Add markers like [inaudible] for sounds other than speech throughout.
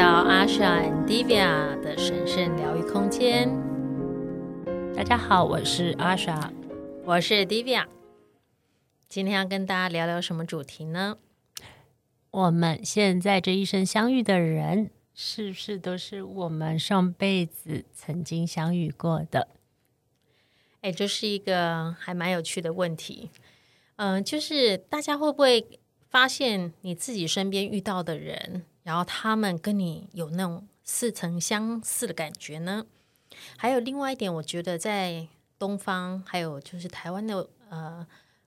到阿莎 and Divya 的神圣疗愈空间。大家好，我是阿莎，我是 Divya。今天要跟大家聊聊什么主题呢？我们现在这一生相遇的人，是不是都是我们上辈子曾经相遇过的？哎，这是一个还蛮有趣的问题。嗯、呃，就是大家会不会发现你自己身边遇到的人，然后他们跟你有那种似曾相识的感觉呢？还有另外一点，我觉得在东方，还有就是台湾的呃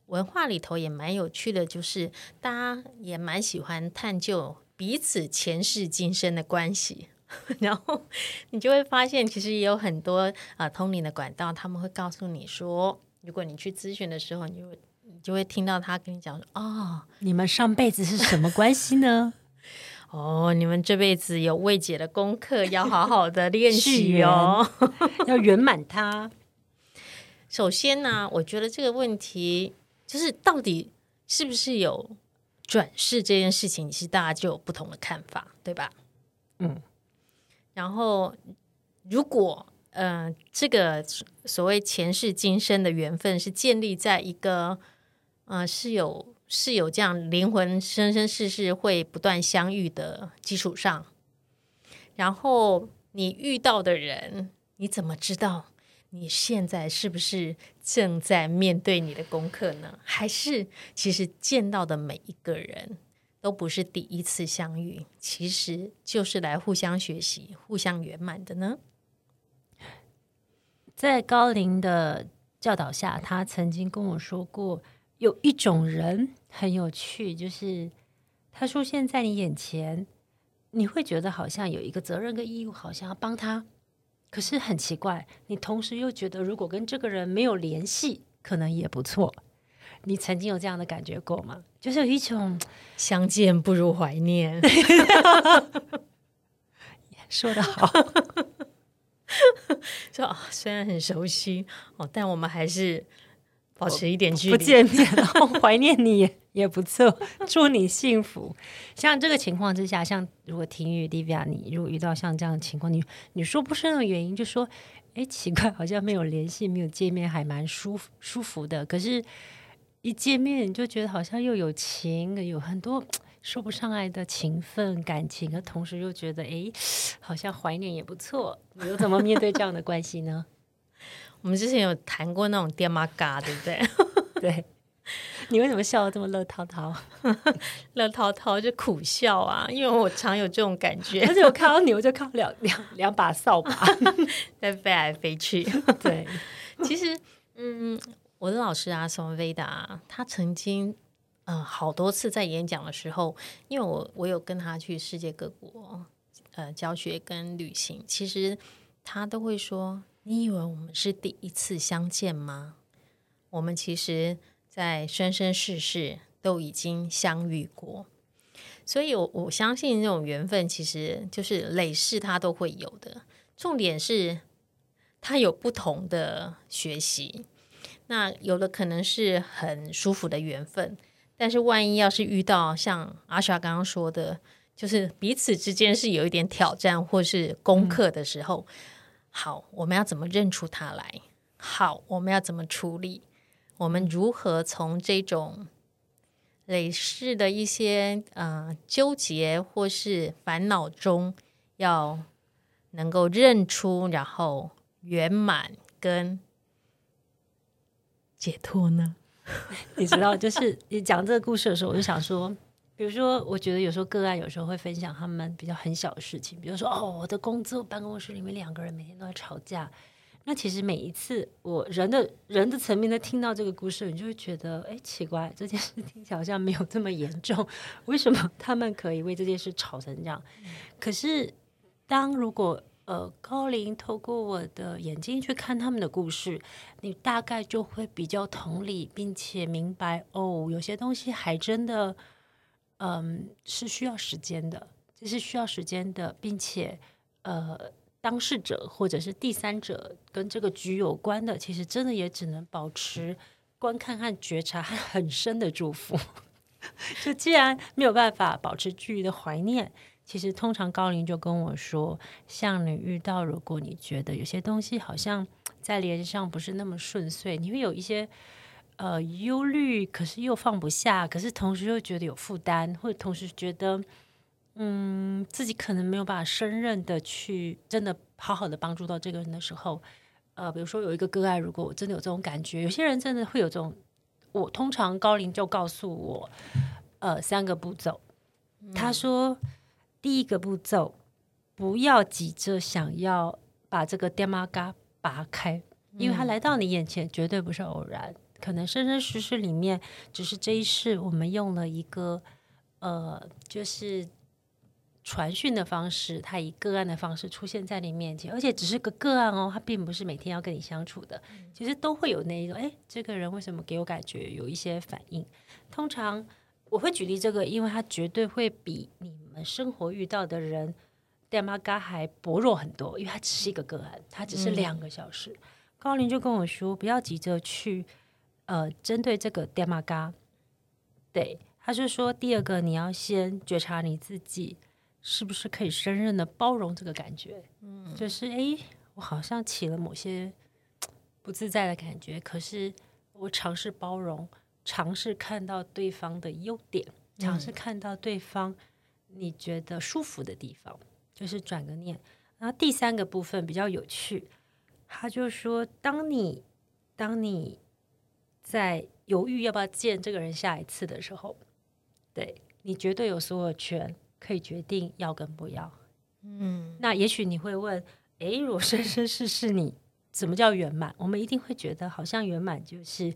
文化里头也蛮有趣的，就是大家也蛮喜欢探究彼此前世今生的关系。[laughs] 然后你就会发现，其实也有很多啊、呃、通灵的管道，他们会告诉你说，如果你去咨询的时候，你就你就会听到他跟你讲说，哦，你们上辈子是什么关系呢？哦，你们这辈子有未解的功课，要好好的练 [laughs] 习哦，要圆满它。[laughs] 首先呢，我觉得这个问题就是到底是不是有转世这件事情，其实大家就有不同的看法，对吧？嗯。然后，如果呃，这个所谓前世今生的缘分是建立在一个呃是有。是有这样灵魂生生世世会不断相遇的基础上，然后你遇到的人，你怎么知道你现在是不是正在面对你的功课呢？还是其实见到的每一个人都不是第一次相遇，其实就是来互相学习、互相圆满的呢？在高龄的教导下，他曾经跟我说过。有一种人很有趣，就是他出现在你眼前，你会觉得好像有一个责任跟义务，好像要帮他。可是很奇怪，你同时又觉得，如果跟这个人没有联系，可能也不错。你曾经有这样的感觉过吗？就是有一种相见不如怀念。[laughs] 说得好，[laughs] 说啊，虽然很熟悉哦，但我们还是。保持一点距离，不见面，然后怀念你也也不错。祝你幸福。[laughs] 像这个情况之下，像如果婷雨、迪比亚，你如果遇到像这样的情况，你你说不是那种原因，就说，哎，奇怪，好像没有联系，没有见面，还蛮舒服舒服的。可是，一见面你就觉得好像又有情，有很多说不上来的情分感情，而同时又觉得，哎，好像怀念也不错。你又怎么面对这样的关系呢？我们之前有谈过那种爹妈嘎，[laughs] 对不对？对，你为什么笑得这么乐滔滔？[laughs] 乐滔滔就苦笑啊，因为我常有这种感觉。[laughs] 而且我看到你，我就看到两两两把扫把在飞来飞去。对，其实，嗯，我的老师啊，松维达，他曾经，嗯、呃，好多次在演讲的时候，因为我我有跟他去世界各国，呃，教学跟旅行，其实他都会说。你以为我们是第一次相见吗？我们其实，在生生世世都已经相遇过，所以我我相信这种缘分其实就是累世，它都会有的。重点是，它有不同的学习。那有的可能是很舒服的缘分，但是万一要是遇到像阿莎刚刚说的，就是彼此之间是有一点挑战或是功课的时候。嗯好，我们要怎么认出他来？好，我们要怎么处理？我们如何从这种累世的一些呃纠结或是烦恼中，要能够认出，然后圆满跟解脱呢？[laughs] 你知道，就是你讲这个故事的时候，我就想说。比如说，我觉得有时候个案有时候会分享他们比较很小的事情，比如说哦，我的工作办公室里面两个人每天都在吵架。那其实每一次我人的人的层面在听到这个故事，你就会觉得，哎，奇怪，这件事听起来好像没有这么严重，为什么他们可以为这件事吵成这样？嗯、[laughs] 可是当如果呃高龄透过我的眼睛去看他们的故事，你大概就会比较同理，并且明白哦，有些东西还真的。嗯，是需要时间的，这是需要时间的，并且，呃，当事者或者是第三者跟这个局有关的，其实真的也只能保持观看和觉察和很深的祝福。[laughs] 就既然没有办法保持距离的怀念，其实通常高龄就跟我说，像你遇到，如果你觉得有些东西好像在连上不是那么顺遂，你会有一些呃忧虑，可是又放不下，可是同时又觉得有负担，或者同时觉得嗯自己可能没有办法胜任的去真的好好的帮助到这个人的时候，呃，比如说有一个个案，如果我真的有这种感觉，有些人真的会有这种，我通常高龄就告诉我，呃，三个步骤，他说。第一个步骤，不要急着想要把这个爹妈嘎拔开，因为他来到你眼前绝对不是偶然，可能生生世世里面，只是这一世我们用了一个呃，就是传讯的方式，他以个案的方式出现在你面前，而且只是个个案哦，他并不是每天要跟你相处的，其实都会有那一种，哎，这个人为什么给我感觉有一些反应？通常。我会举例这个，因为他绝对会比你们生活遇到的人电玛嘎还薄弱很多，因为他只是一个个案，他只是两个小时。嗯、高林就跟我说，不要急着去呃针对这个电玛嘎，对，他是说第二个你要先觉察你自己是不是可以胜任的包容这个感觉，嗯，就是哎，我好像起了某些不自在的感觉，可是我尝试包容。尝试看到对方的优点，尝试看到对方你觉得舒服的地方，嗯、就是转个念。然后第三个部分比较有趣，他就说：当你当你在犹豫要不要见这个人下一次的时候，对你绝对有所有权可以决定要跟不要。嗯，那也许你会问：诶，如果生生世世你怎么叫圆满？我们一定会觉得好像圆满就是。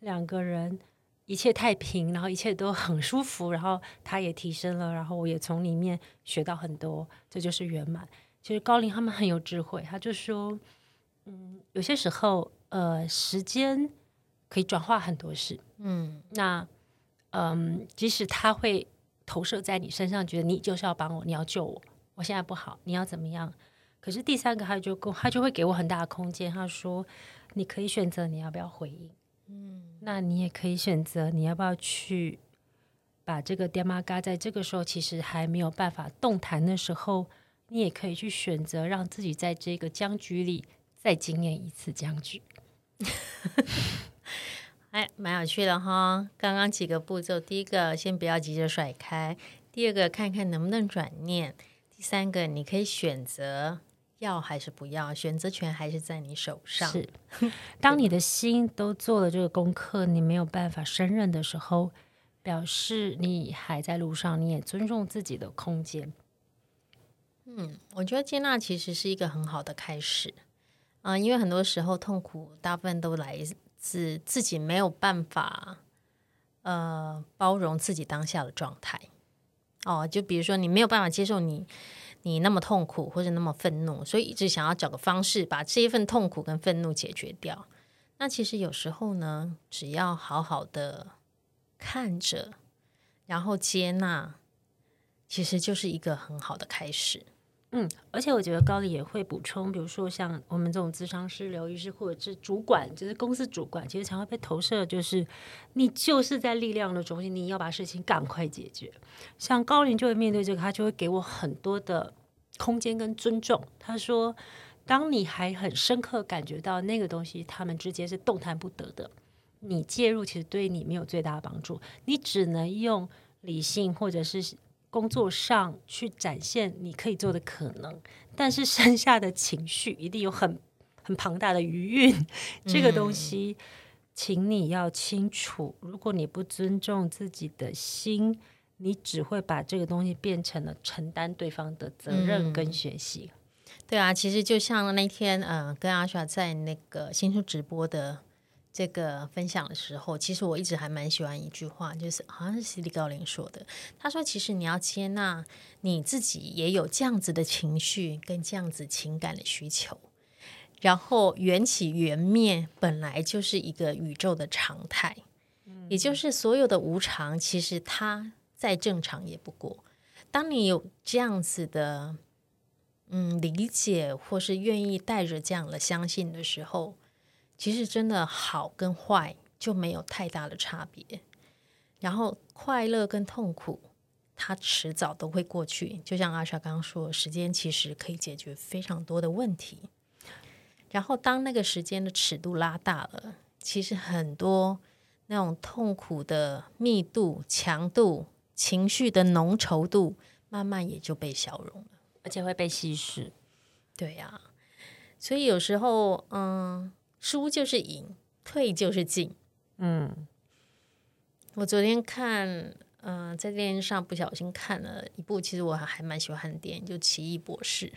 两个人一切太平，然后一切都很舒服，然后他也提升了，然后我也从里面学到很多，这就是圆满。其实高龄他们很有智慧，他就说，嗯，有些时候，呃，时间可以转化很多事，嗯，那，嗯，即使他会投射在你身上，觉得你就是要帮我，你要救我，我现在不好，你要怎么样？可是第三个，他就他就会给我很大的空间，他说，你可以选择你要不要回应。嗯，那你也可以选择，你要不要去把这个爹妈嘎在这个时候其实还没有办法动弹的时候，你也可以去选择让自己在这个僵局里再经验一次僵局。[laughs] 哎，蛮有趣的哈！刚刚几个步骤，第一个先不要急着甩开，第二个看看能不能转念，第三个你可以选择。要还是不要，选择权还是在你手上。是，[laughs] 当你的心都做了这个功课，你没有办法胜任的时候，表示你还在路上，你也尊重自己的空间。嗯，我觉得接纳其实是一个很好的开始啊，呃，因为很多时候痛苦大部分都来是自己没有办法呃包容自己当下的状态。哦，就比如说你没有办法接受你。你那么痛苦或者那么愤怒，所以一直想要找个方式把这一份痛苦跟愤怒解决掉。那其实有时候呢，只要好好的看着，然后接纳，其实就是一个很好的开始。嗯，而且我觉得高灵也会补充，比如说像我们这种咨商师、疗愈师或者是主管，就是公司主管，其实常会被投射，就是你就是在力量的中心，你要把事情赶快解决。像高龄就会面对这个，他就会给我很多的空间跟尊重。他说，当你还很深刻感觉到那个东西，他们之间是动弹不得的，你介入其实对你没有最大的帮助，你只能用理性或者是。工作上去展现你可以做的可能，但是剩下的情绪一定有很很庞大的余韵。[laughs] 这个东西，请你要清楚。如果你不尊重自己的心，你只会把这个东西变成了承担对方的责任跟学习。对啊，其实就像那天，嗯、呃，跟阿莎在那个新书直播的。这个分享的时候，其实我一直还蛮喜欢一句话，就是好像是西里高林说的。他说：“其实你要接纳你自己也有这样子的情绪跟这样子情感的需求，然后缘起缘灭本来就是一个宇宙的常态，也就是所有的无常，其实它再正常也不过。当你有这样子的嗯理解，或是愿意带着这样的相信的时候。”其实真的好跟坏就没有太大的差别，然后快乐跟痛苦它迟早都会过去。就像阿莎刚刚说，时间其实可以解决非常多的问题。然后，当那个时间的尺度拉大了，其实很多那种痛苦的密度、强度、情绪的浓稠度，慢慢也就被消融了，而且会被稀释。对呀、啊，所以有时候，嗯，输就是赢，退就是进。嗯，我昨天看。嗯、呃，在电视上不小心看了一部，其实我还还蛮喜欢的电影，就《奇异博士》。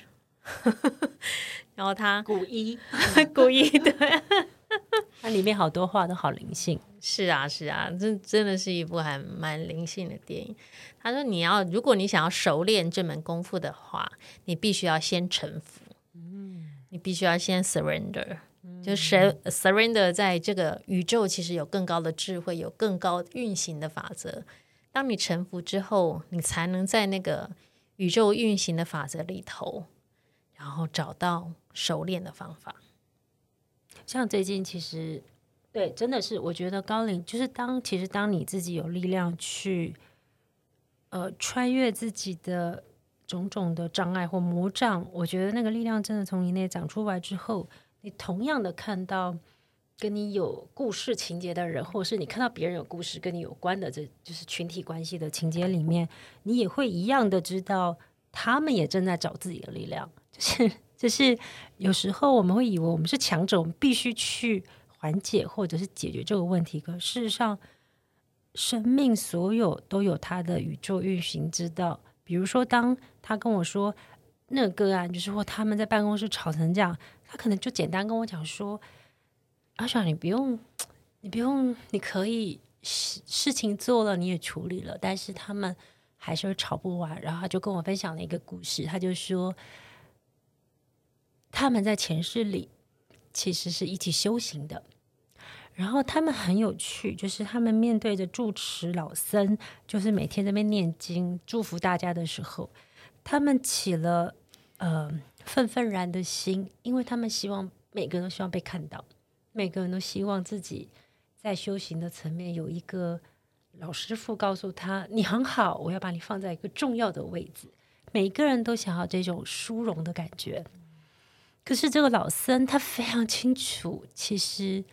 然后他古一，[laughs] 古一，对，[laughs] 它里面好多话都好灵性。[laughs] 是啊，是啊，这真的是一部还蛮灵性的电影。他说：“你要，如果你想要熟练这门功夫的话，你必须要先臣服。嗯，你必须要先 surrender，嗯，就 surrender 在这个宇宙，其实有更高的智慧，有更高运行的法则。”当你臣服之后，你才能在那个宇宙运行的法则里头，然后找到熟练的方法。像最近，其实对，真的是我觉得高龄就是当其实当你自己有力量去呃穿越自己的种种的障碍或魔障，我觉得那个力量真的从你内长出来之后，你同样的看到。跟你有故事情节的人，或者是你看到别人有故事跟你有关的，这就是群体关系的情节里面，你也会一样的知道，他们也正在找自己的力量。就是，就是有时候我们会以为我们是强者，我们必须去缓解或者是解决这个问题。可事实上，生命所有都有它的宇宙运行之道。比如说，当他跟我说那个个案，就是说他们在办公室吵成这样，他可能就简单跟我讲说。阿爽，你不用，你不用，你可以事事情做了，你也处理了，但是他们还是会吵不完。然后他就跟我分享了一个故事，他就说他们在前世里其实是一起修行的，然后他们很有趣，就是他们面对着住持老僧，就是每天在那边念经祝福大家的时候，他们起了呃愤愤然的心，因为他们希望每个人都希望被看到。每个人都希望自己在修行的层面有一个老师傅告诉他：“你很好，我要把你放在一个重要的位置。”每个人都想要这种殊荣的感觉。可是这个老僧他非常清楚，其实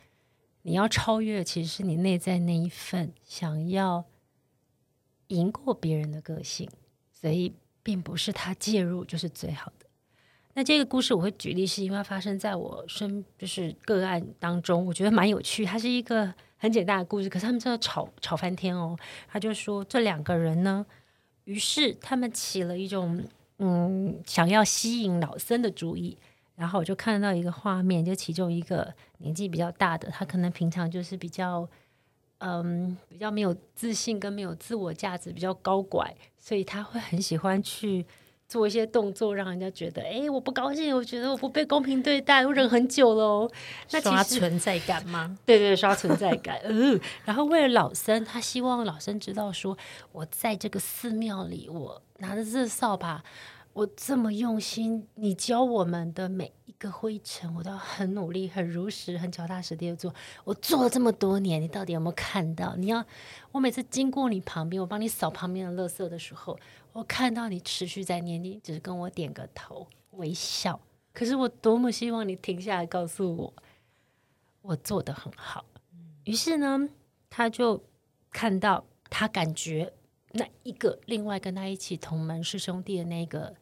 你要超越，其实是你内在那一份想要赢过别人的个性，所以并不是他介入就是最好的。那这个故事我会举例，是因为发生在我身，就是个案当中，我觉得蛮有趣。它是一个很简单的故事，可是他们真的吵吵翻天哦。他就说这两个人呢，于是他们起了一种嗯想要吸引老僧的主意。然后我就看到一个画面，就其中一个年纪比较大的，他可能平常就是比较嗯比较没有自信跟没有自我价值，比较高拐，所以他会很喜欢去。做一些动作，让人家觉得，哎，我不高兴，我觉得我不被公平对待，我忍很久了哦。那刷存在感吗？[laughs] 对对，刷存在感。嗯，然后为了老僧，他希望老僧知道说，我在这个寺庙里，我拿着这扫把。我这么用心，你教我们的每一个灰尘，我都很努力、很如实、很脚踏实地的做。我做了这么多年，你到底有没有看到？你要我每次经过你旁边，我帮你扫旁边的垃圾的时候，我看到你持续在念，你只是跟我点个头微笑。可是我多么希望你停下来告诉我，我做得很好。于是呢，他就看到他感觉那一个另外跟他一起同门师兄弟的那个。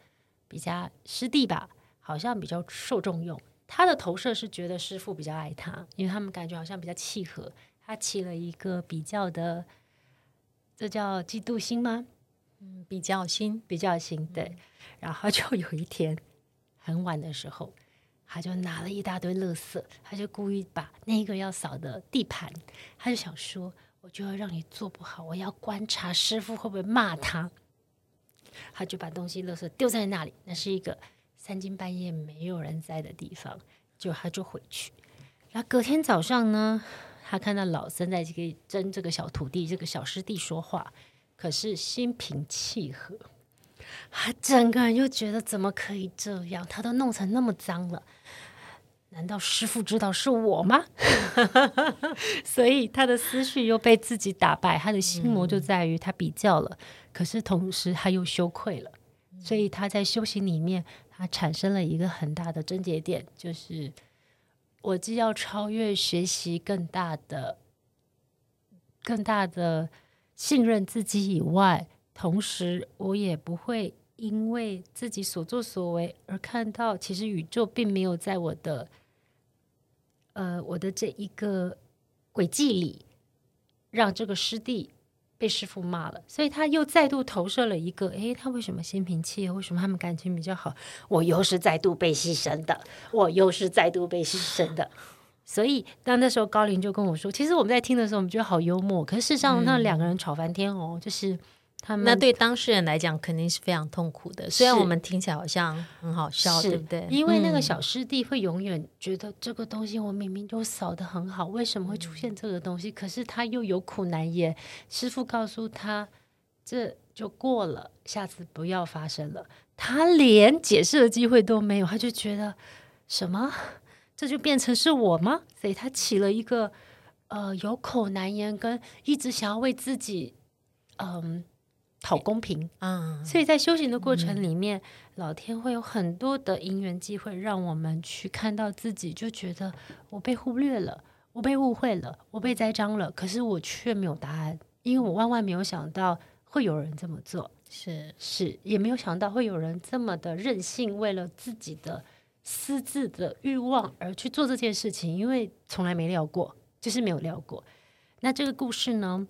比较师弟吧，好像比较受重用。他的投射是觉得师傅比较爱他，因为他们感觉好像比较契合。他起了一个比较的，这叫嫉妒心吗？嗯，比较新，比较新。对。然后就有一天很晚的时候，他就拿了一大堆垃圾，他就故意把那个要扫的地盘，他就想说，我就要让你做不好，我要观察师傅会不会骂他。他就把东西、垃圾丢在那里，那是一个三更半夜没有人在的地方，就他就回去。然后隔天早上呢，他看到老僧在这个跟这个小徒弟、这个小师弟说话，可是心平气和。他整个人就觉得怎么可以这样？他都弄成那么脏了。难道师傅知道是我吗？[laughs] 所以他的思绪又被自己打败，他的心魔就在于他比较了，嗯、可是同时他又羞愧了，所以他在修行里面，他产生了一个很大的症结点，就是我既要超越学习更大的、更大的信任自己以外，同时我也不会因为自己所作所为而看到，其实宇宙并没有在我的。呃，我的这一个轨迹里，让这个师弟被师父骂了，所以他又再度投射了一个：诶，他为什么心平气和？为什么他们感情比较好？我又是再度被牺牲的，我又是再度被牺牲的。所以，当那时候高林就跟我说，其实我们在听的时候，我们觉得好幽默。可是事实上，那两个人吵翻天哦，就是。他们那对当事人来讲肯定是非常痛苦的，虽然我们听起来好像很好笑，对不对？因为那个小师弟会永远觉得这个东西我明明就扫的很好，为什么会出现这个东西？可是他又有苦难言。师傅告诉他，这就过了，下次不要发生了。他连解释的机会都没有，他就觉得什么？这就变成是我吗？所以他起了一个呃有口难言，跟一直想要为自己嗯。讨公平啊！嗯、所以在修行的过程里面，嗯、老天会有很多的因缘机会，让我们去看到自己，就觉得我被忽略了，我被误会了，我被栽赃了。可是我却没有答案，因为我万万没有想到会有人这么做，是是，也没有想到会有人这么的任性，为了自己的私自的欲望而去做这件事情，因为从来没聊过，就是没有聊过。那这个故事呢，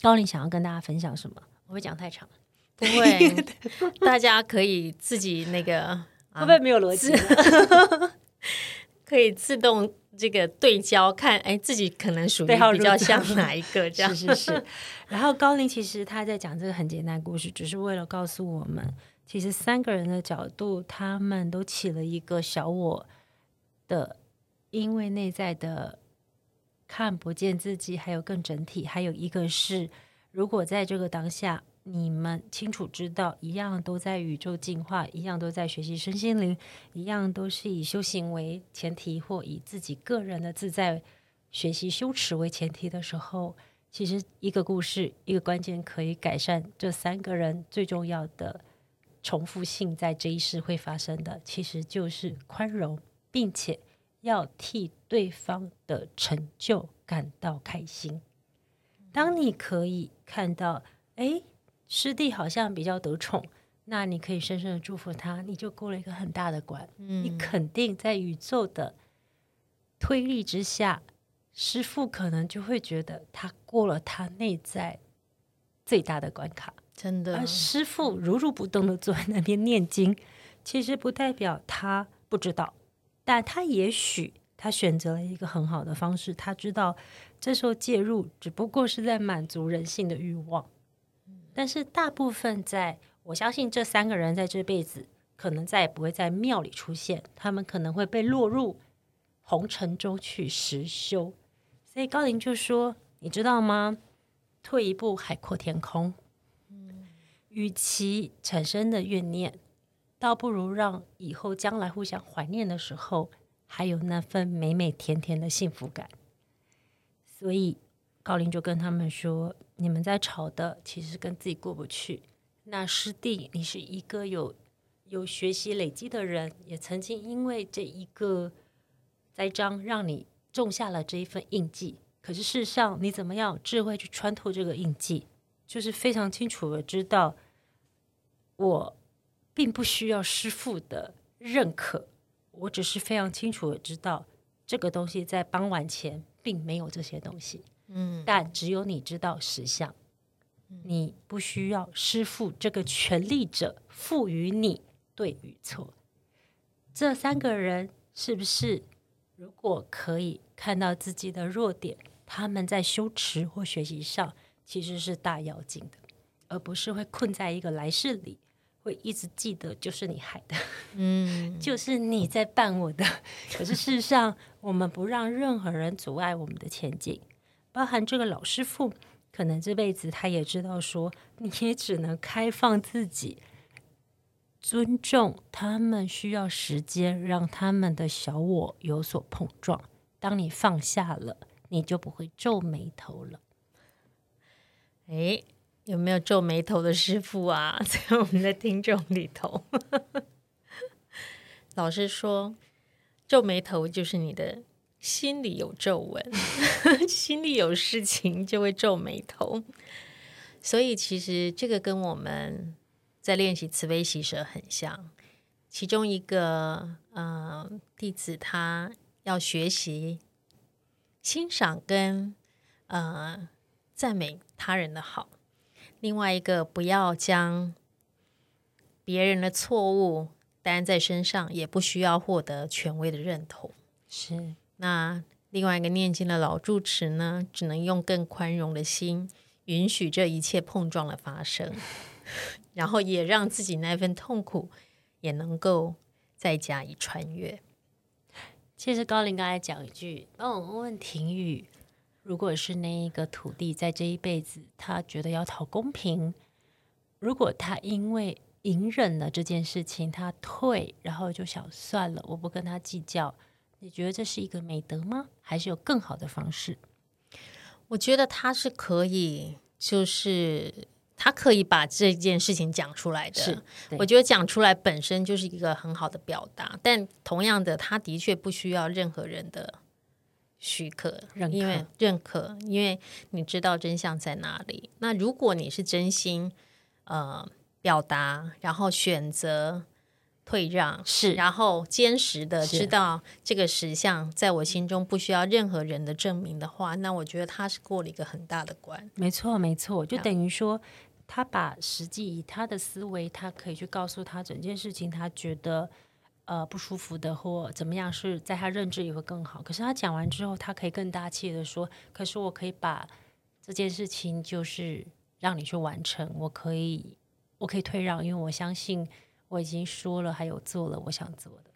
高林想要跟大家分享什么？我会讲太长，不会，[laughs] 大家可以自己那个，[laughs] 会不会没有逻辑？[laughs] 可以自动这个对焦看，哎，自己可能属于比较像哪一个？这样是是是。然后高林其实他在讲这个很简单的故事，只是为了告诉我们，其实三个人的角度，他们都起了一个小我的，因为内在的看不见自己，还有更整体，还有一个是。如果在这个当下，你们清楚知道，一样都在宇宙进化，一样都在学习身心灵，一样都是以修行为前提，或以自己个人的自在学习修持为前提的时候，其实一个故事，一个关键可以改善这三个人最重要的重复性，在这一世会发生的，其实就是宽容，并且要替对方的成就感到开心。当你可以看到，哎，师弟好像比较得宠，那你可以深深的祝福他，你就过了一个很大的关。嗯，你肯定在宇宙的推力之下，师傅可能就会觉得他过了他内在最大的关卡。真的，而师傅如如不动的坐在那边念经，其实不代表他不知道，但他也许他选择了一个很好的方式，他知道。这时候介入只不过是在满足人性的欲望，但是大部分在我相信这三个人在这辈子可能再也不会在庙里出现，他们可能会被落入红尘中去实修。所以高林就说：“你知道吗？退一步海阔天空。与其产生的怨念，倒不如让以后将来互相怀念的时候，还有那份美美甜甜的幸福感。”所以高林就跟他们说：“你们在吵的，其实跟自己过不去。那师弟，你是一个有有学习累积的人，也曾经因为这一个栽赃，让你种下了这一份印记。可是事实上，你怎么样智慧去穿透这个印记，就是非常清楚的知道，我并不需要师傅的认可，我只是非常清楚的知道这个东西在傍晚前。”并没有这些东西，嗯，但只有你知道实相，嗯、你不需要师傅这个权力者赋予你对与错。这三个人是不是如果可以看到自己的弱点，他们在修持或学习上其实是大要紧的，而不是会困在一个来世里。会一直记得，就是你害的，[laughs] 嗯，就是你在办我的。可是事实上，我们不让任何人阻碍我们的前进，包含这个老师傅，可能这辈子他也知道说，你也只能开放自己尊重他们需要时间，让他们的小我有所碰撞。当你放下了，你就不会皱眉头了。哎，有没有皱眉头的师傅啊？[laughs] 在我们的听众里头，[laughs] 老师说，皱眉头就是你的心里有皱纹，[laughs] 心里有事情就会皱眉头。所以，其实这个跟我们在练习慈悲喜舍很像。其中一个，呃，弟子他要学习欣赏跟呃赞美他人的好；另外一个，不要将别人的错误担在身上，也不需要获得权威的认同。是。那另外一个念经的老住持呢，只能用更宽容的心。允许这一切碰撞的发生，然后也让自己那份痛苦也能够再加以穿越。其实高林刚才讲一句，帮我问问婷雨，如果是那一个土地在这一辈子，他觉得要讨公平，如果他因为隐忍了这件事情，他退，然后就想算了，我不跟他计较，你觉得这是一个美德吗？还是有更好的方式？我觉得他是可以，就是他可以把这件事情讲出来的。是，我觉得讲出来本身就是一个很好的表达。但同样的，他的确不需要任何人的许可，认可，因为认可，因为你知道真相在哪里。那如果你是真心呃表达，然后选择。退让是，然后坚实的知道这个实相在我心中不需要任何人的证明的话，那我觉得他是过了一个很大的关。没错，没错，就等于说他把实际以他的思维，他可以去告诉他整件事情，他觉得呃不舒服的或怎么样，是在他认知也会更好。可是他讲完之后，他可以更大气的说：“可是我可以把这件事情就是让你去完成，我可以，我可以退让，因为我相信。”我已经说了，还有做了我想做的。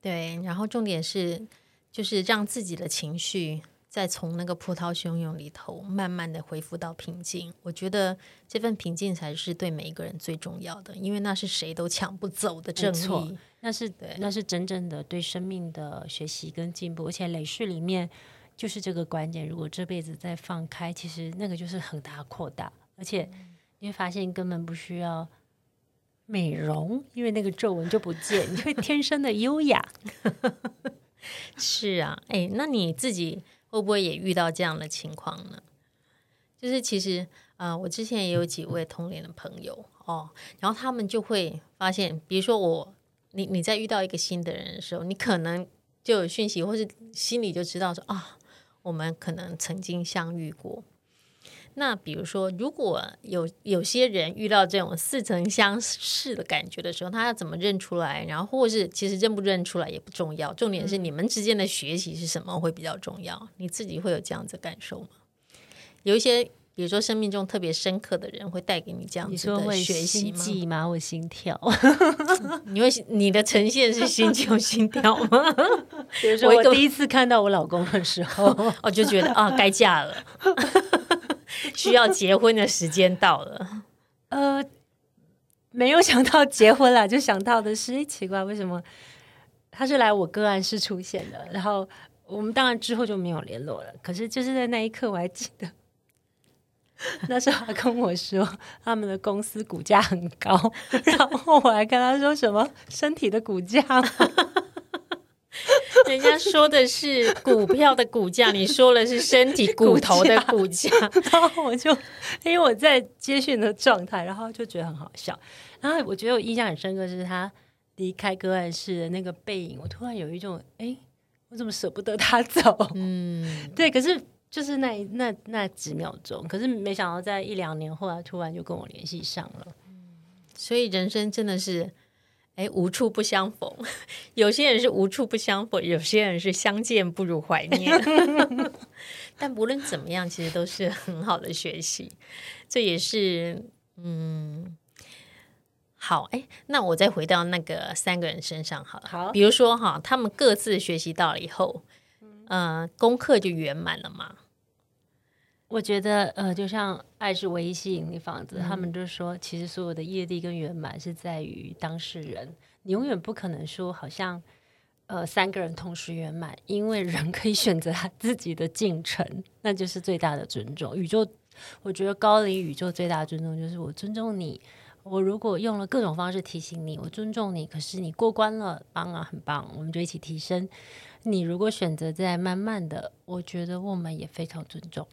对，然后重点是，就是让自己的情绪再从那个波涛汹涌里头，慢慢的恢复到平静。我觉得这份平静才是对每一个人最重要的，因为那是谁都抢不走的正义。那是对，那是真正的对生命的学习跟进步。而且累世里面就是这个关键。如果这辈子再放开，其实那个就是很大扩大，而且你会发现根本不需要。美容，因为那个皱纹就不见，你会天生的优雅。[laughs] 是啊，哎，那你自己会不会也遇到这样的情况呢？就是其实，呃，我之前也有几位同龄的朋友哦，然后他们就会发现，比如说我，你你在遇到一个新的人的时候，你可能就有讯息，或是心里就知道说啊，我们可能曾经相遇过。那比如说，如果有有些人遇到这种似曾相识的感觉的时候，他要怎么认出来？然后，或是其实认不认出来也不重要，重点是你们之间的学习是什么会比较重要。你自己会有这样子感受吗？有一些，比如说生命中特别深刻的人，会带给你这样子的学习吗？我心跳，[laughs] 你会你的呈现是心跳心跳吗？比如说我第一次看到我老公的时候，我 [laughs] 就觉得啊，该嫁了。[laughs] 需要结婚的时间到了，呃，没有想到结婚了，就想到的是，奇怪，为什么他是来我个案室出现的？然后我们当然之后就没有联络了。可是就是在那一刻，我还记得，[laughs] 那时候他跟我说，他们的公司股价很高，[laughs] 然后我还跟他说什么身体的股价。[laughs] 人家说的是股票的股价，你说的是身体骨头的股价，然后我就因为我在接训的状态，然后就觉得很好笑。然后我觉得我印象很深刻，是他离开个案室的那个背影，我突然有一种哎，我怎么舍不得他走？嗯，对。可是就是那那那几秒钟，可是没想到在一两年后，他突然就跟我联系上了。所以人生真的是。哎，无处不相逢。[laughs] 有些人是无处不相逢，有些人是相见不如怀念。[laughs] 但不论怎么样，其实都是很好的学习。这也是嗯，好。哎，那我再回到那个三个人身上好了。好，比如说哈，他们各自学习到了以后，嗯、呃，功课就圆满了嘛。我觉得呃，就像爱是唯一吸引力法则，嗯、他们就说，其实所有的业力跟圆满是在于当事人，你永远不可能说好像呃三个人同时圆满，因为人可以选择他自己的进程，那就是最大的尊重。宇宙，我觉得高龄宇宙最大的尊重就是我尊重你。我如果用了各种方式提醒你，我尊重你，可是你过关了，棒啊，很棒，我们就一起提升。你如果选择在慢慢的，我觉得我们也非常尊重。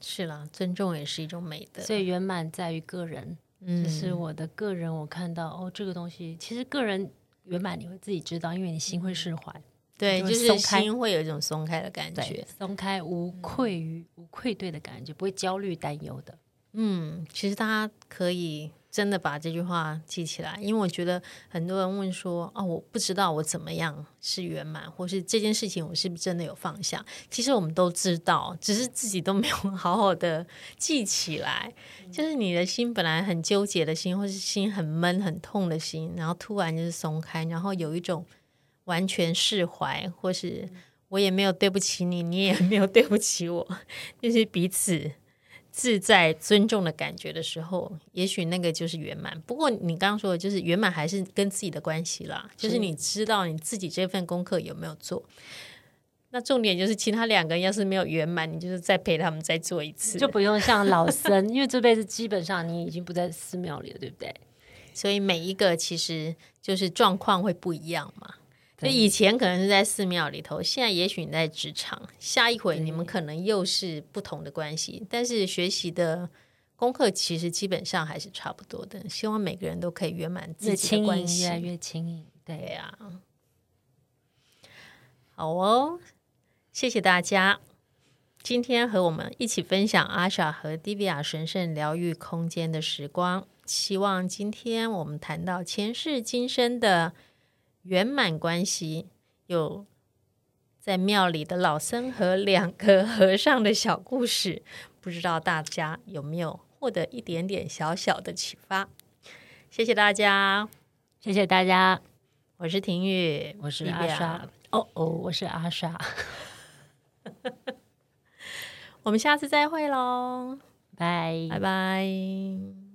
是啦，尊重也是一种美德。所以圆满在于个人，嗯，就是我的个人。我看到哦，这个东西其实个人圆满你会自己知道，因为你心会释怀，对，就，就是心会有一种松开的感觉，松开无愧于、嗯、无愧对的感觉，不会焦虑担忧的。嗯，其实大家可以。真的把这句话记起来，因为我觉得很多人问说：“哦，我不知道我怎么样是圆满，或是这件事情我是不是真的有放下？”其实我们都知道，只是自己都没有 [laughs] 好好的记起来。就是你的心本来很纠结的心，或是心很闷、很痛的心，然后突然就是松开，然后有一种完全释怀，或是我也没有对不起你，你也没有 [laughs] 对不起我，就是彼此。自在尊重的感觉的时候，也许那个就是圆满。不过你刚刚说的，就是圆满还是跟自己的关系啦，就是你知道你自己这份功课有没有做。那重点就是其他两个人要是没有圆满，你就是再陪他们再做一次，就不用像老僧，因为这辈子基本上你已经不在寺庙里了，对不对？[laughs] 所以每一个其实就是状况会不一样嘛。就以前可能是在寺庙里头，现在也许你在职场，下一回你们可能又是不同的关系。但是学习的功课其实基本上还是差不多的。希望每个人都可以圆满自己的关系，越来越轻盈。对呀、啊，好哦，谢谢大家今天和我们一起分享阿莎和 Divya 神圣疗愈空间的时光。希望今天我们谈到前世今生的。圆满关系，有在庙里的老僧和两个和尚的小故事，不知道大家有没有获得一点点小小的启发？谢谢大家，谢谢大家。我是婷玉，我是阿莎。哦哦，我是阿莎。[laughs] 我们下次再会喽，拜拜拜。